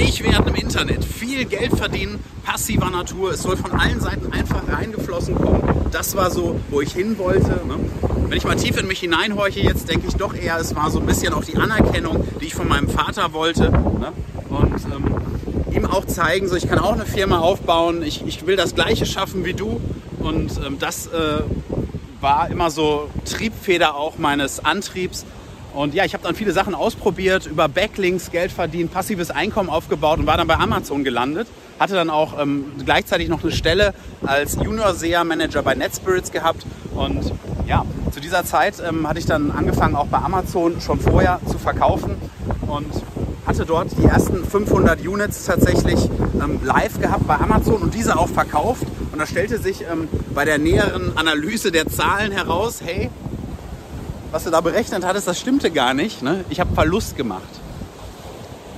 reich werden im Internet, viel Geld verdienen, passiver Natur. Es soll von allen Seiten einfach reingeflossen kommen. Das war so, wo ich hin wollte. Ne? Wenn ich mal tief in mich hineinhorche, jetzt denke ich doch eher, es war so ein bisschen auch die Anerkennung, die ich von meinem Vater wollte. Ne? Und ähm, ihm auch zeigen, so ich kann auch eine Firma aufbauen, ich, ich will das Gleiche schaffen wie du. Und ähm, das äh, war immer so Triebfeder auch meines Antriebs. Und ja, ich habe dann viele Sachen ausprobiert, über Backlinks Geld verdient, passives Einkommen aufgebaut und war dann bei Amazon gelandet. Hatte dann auch ähm, gleichzeitig noch eine Stelle als Junior SEA Manager bei NetSpirits gehabt. Und ja, zu dieser Zeit ähm, hatte ich dann angefangen, auch bei Amazon schon vorher zu verkaufen und hatte dort die ersten 500 Units tatsächlich ähm, live gehabt bei Amazon und diese auch verkauft. Und da stellte sich ähm, bei der näheren Analyse der Zahlen heraus, hey, was du da berechnet hattest, das stimmte gar nicht. Ne? Ich habe Verlust gemacht.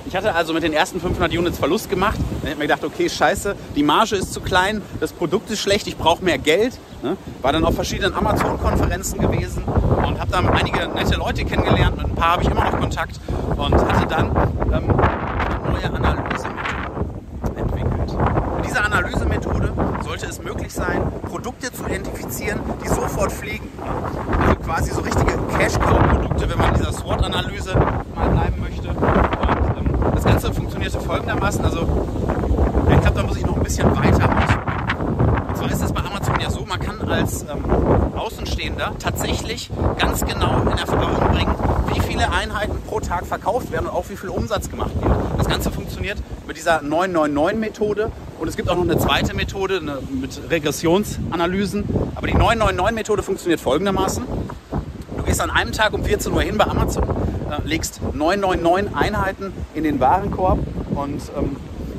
Ich hatte also mit den ersten 500 Units Verlust gemacht. Dann habe ich mir gedacht, okay, scheiße, die Marge ist zu klein, das Produkt ist schlecht, ich brauche mehr Geld. Ne? War dann auf verschiedenen Amazon-Konferenzen gewesen und habe dann einige nette Leute kennengelernt. Mit ein paar habe ich immer noch Kontakt und hatte dann ähm, eine neue Analysemethode entwickelt. Mit dieser Analysemethode sollte es möglich sein, Produkte zu identifizieren, die sofort fliegen. Also quasi so richtige Cash-Cow-Produkte, wenn man in dieser SWOT-Analyse mal bleiben möchte. Und, ähm, das Ganze funktionierte folgendermaßen. Also, ich glaube, da muss ich noch ein bisschen weiter ausholen. Und zwar ist es bei Amazon ja so, man kann als ähm, Außenstehender tatsächlich ganz genau in Erfahrung bringen, wie viele Einheiten pro Tag verkauft werden und auch wie viel Umsatz gemacht wird. Das Ganze funktioniert mit dieser 999-Methode und es gibt auch noch eine zweite Methode eine, mit Regressionsanalysen. Aber die 999-Methode funktioniert folgendermaßen. Du gehst an einem Tag um 14 Uhr hin bei Amazon, äh, legst 999 Einheiten in den Warenkorb und ähm,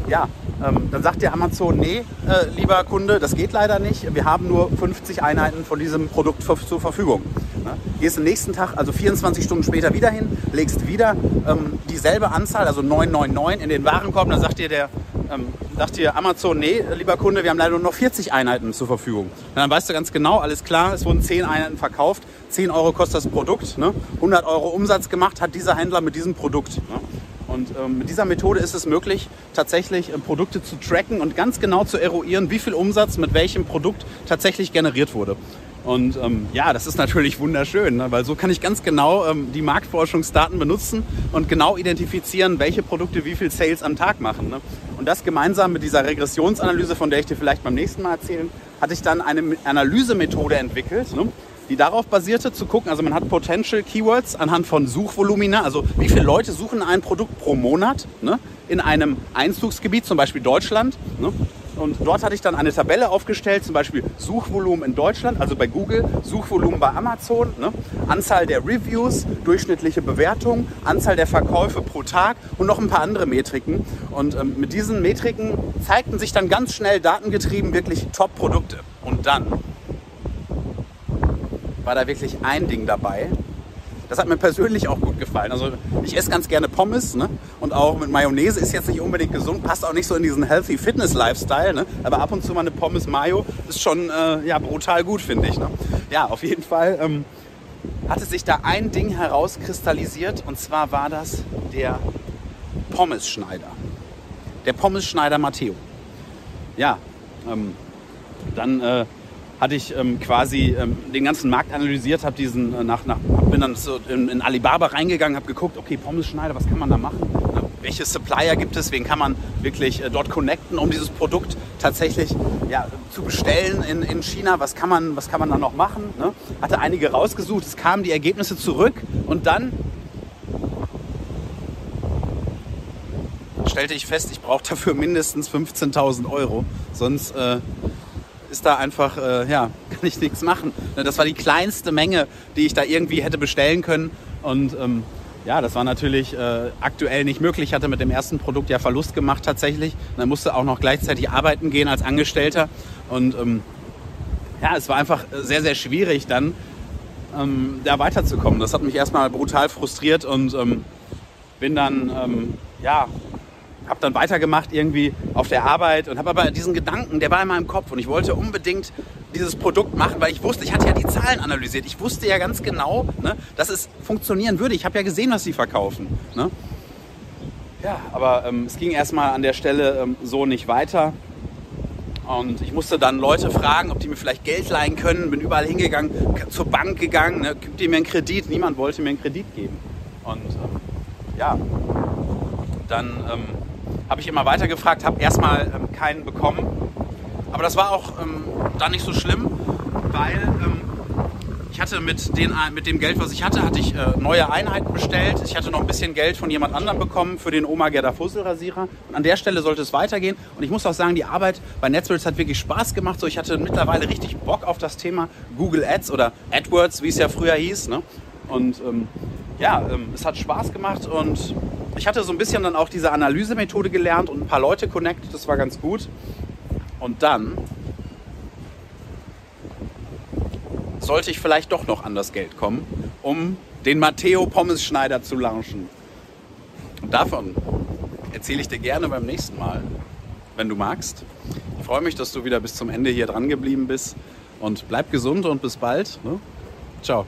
ja, ähm, dann sagt dir Amazon, nee, äh, lieber Kunde, das geht leider nicht. Wir haben nur 50 Einheiten von diesem Produkt zur Verfügung. Ne? Gehst am nächsten Tag, also 24 Stunden später wieder hin, legst wieder ähm, dieselbe Anzahl, also 999 in den Warenkorb. Dann sagt dir der ähm, sagt dir Amazon, nee, lieber Kunde, wir haben leider nur noch 40 Einheiten zur Verfügung. Und dann weißt du ganz genau, alles klar, es wurden 10 Einheiten verkauft, 10 Euro kostet das Produkt, ne? 100 Euro Umsatz gemacht hat dieser Händler mit diesem Produkt. Ne? Und ähm, mit dieser Methode ist es möglich, tatsächlich äh, Produkte zu tracken und ganz genau zu eruieren, wie viel Umsatz mit welchem Produkt tatsächlich generiert wurde. Und ähm, ja, das ist natürlich wunderschön, ne? weil so kann ich ganz genau ähm, die Marktforschungsdaten benutzen und genau identifizieren, welche Produkte wie viel Sales am Tag machen. Ne? Und das gemeinsam mit dieser Regressionsanalyse, von der ich dir vielleicht beim nächsten Mal erzählen, hatte ich dann eine Analysemethode entwickelt, ne? Die darauf basierte zu gucken, also man hat Potential Keywords anhand von Suchvolumina, also wie viele Leute suchen ein Produkt pro Monat ne, in einem Einzugsgebiet, zum Beispiel Deutschland. Ne, und dort hatte ich dann eine Tabelle aufgestellt, zum Beispiel Suchvolumen in Deutschland, also bei Google, Suchvolumen bei Amazon, ne? Anzahl der Reviews, durchschnittliche Bewertung, Anzahl der Verkäufe pro Tag und noch ein paar andere Metriken. Und ähm, mit diesen Metriken zeigten sich dann ganz schnell datengetrieben wirklich Top-Produkte. Und dann war da wirklich ein Ding dabei. Das hat mir persönlich auch gut gefallen. Also ich esse ganz gerne Pommes ne? und auch mit Mayonnaise ist jetzt nicht unbedingt gesund, passt auch nicht so in diesen Healthy Fitness Lifestyle. Ne? Aber ab und zu mal eine Pommes Mayo ist schon äh, ja, brutal gut, finde ich. Ne? Ja, auf jeden Fall ähm, hatte sich da ein Ding herauskristallisiert und zwar war das der Pommesschneider. Der Pommesschneider Matteo. Ja, ähm, dann äh, hatte ich ähm, quasi ähm, den ganzen Markt analysiert, habe diesen äh, nach, nach, bin dann so in, in Alibaba reingegangen, habe geguckt, okay, Pommes-Schneider, was kann man da machen? Ne? Welche Supplier gibt es? Wen kann man wirklich äh, dort connecten, um dieses Produkt tatsächlich ja, zu bestellen in, in China? Was kann man, was kann man da noch machen? Ne? Hatte einige rausgesucht, es kamen die Ergebnisse zurück und dann stellte ich fest, ich brauche dafür mindestens 15.000 Euro, sonst äh, ist da einfach, äh, ja, kann ich nichts machen. Ne, das war die kleinste Menge, die ich da irgendwie hätte bestellen können. Und ähm, ja, das war natürlich äh, aktuell nicht möglich. Ich hatte mit dem ersten Produkt ja Verlust gemacht tatsächlich. Und dann musste auch noch gleichzeitig arbeiten gehen als Angestellter. Und ähm, ja, es war einfach sehr, sehr schwierig dann ähm, da weiterzukommen. Das hat mich erstmal brutal frustriert und ähm, bin dann ähm, ja, habe dann weitergemacht irgendwie auf der Arbeit und habe aber diesen Gedanken, der war in meinem Kopf und ich wollte unbedingt dieses Produkt machen, weil ich wusste, ich hatte ja die Zahlen analysiert. Ich wusste ja ganz genau, ne, dass es funktionieren würde. Ich habe ja gesehen, was sie verkaufen. Ne? Ja, aber ähm, es ging erstmal an der Stelle ähm, so nicht weiter. Und ich musste dann Leute fragen, ob die mir vielleicht Geld leihen können. Bin überall hingegangen, zur Bank gegangen, ne, gibt die mir einen Kredit. Niemand wollte mir einen Kredit geben. Und ähm, ja, dann ähm, habe ich immer weiter gefragt, habe erstmal ähm, keinen bekommen. Aber das war auch ähm, dann nicht so schlimm, weil ähm, ich hatte mit, den, mit dem Geld, was ich hatte, hatte ich äh, neue Einheiten bestellt. Ich hatte noch ein bisschen Geld von jemand anderem bekommen für den Oma Gerda Fusselrasierer. Und an der Stelle sollte es weitergehen. Und ich muss auch sagen, die Arbeit bei Netzwelts hat wirklich Spaß gemacht. So, ich hatte mittlerweile richtig Bock auf das Thema Google Ads oder AdWords, wie es ja früher hieß. Ne? Und ähm, ja, ähm, es hat Spaß gemacht und ich hatte so ein bisschen dann auch diese Analysemethode gelernt und ein paar Leute connected. Das war ganz gut. Und dann sollte ich vielleicht doch noch an das Geld kommen, um den Matteo Pommes Schneider zu launchen. Und davon erzähle ich dir gerne beim nächsten Mal, wenn du magst. Ich freue mich, dass du wieder bis zum Ende hier dran geblieben bist und bleib gesund und bis bald. Ne? Ciao.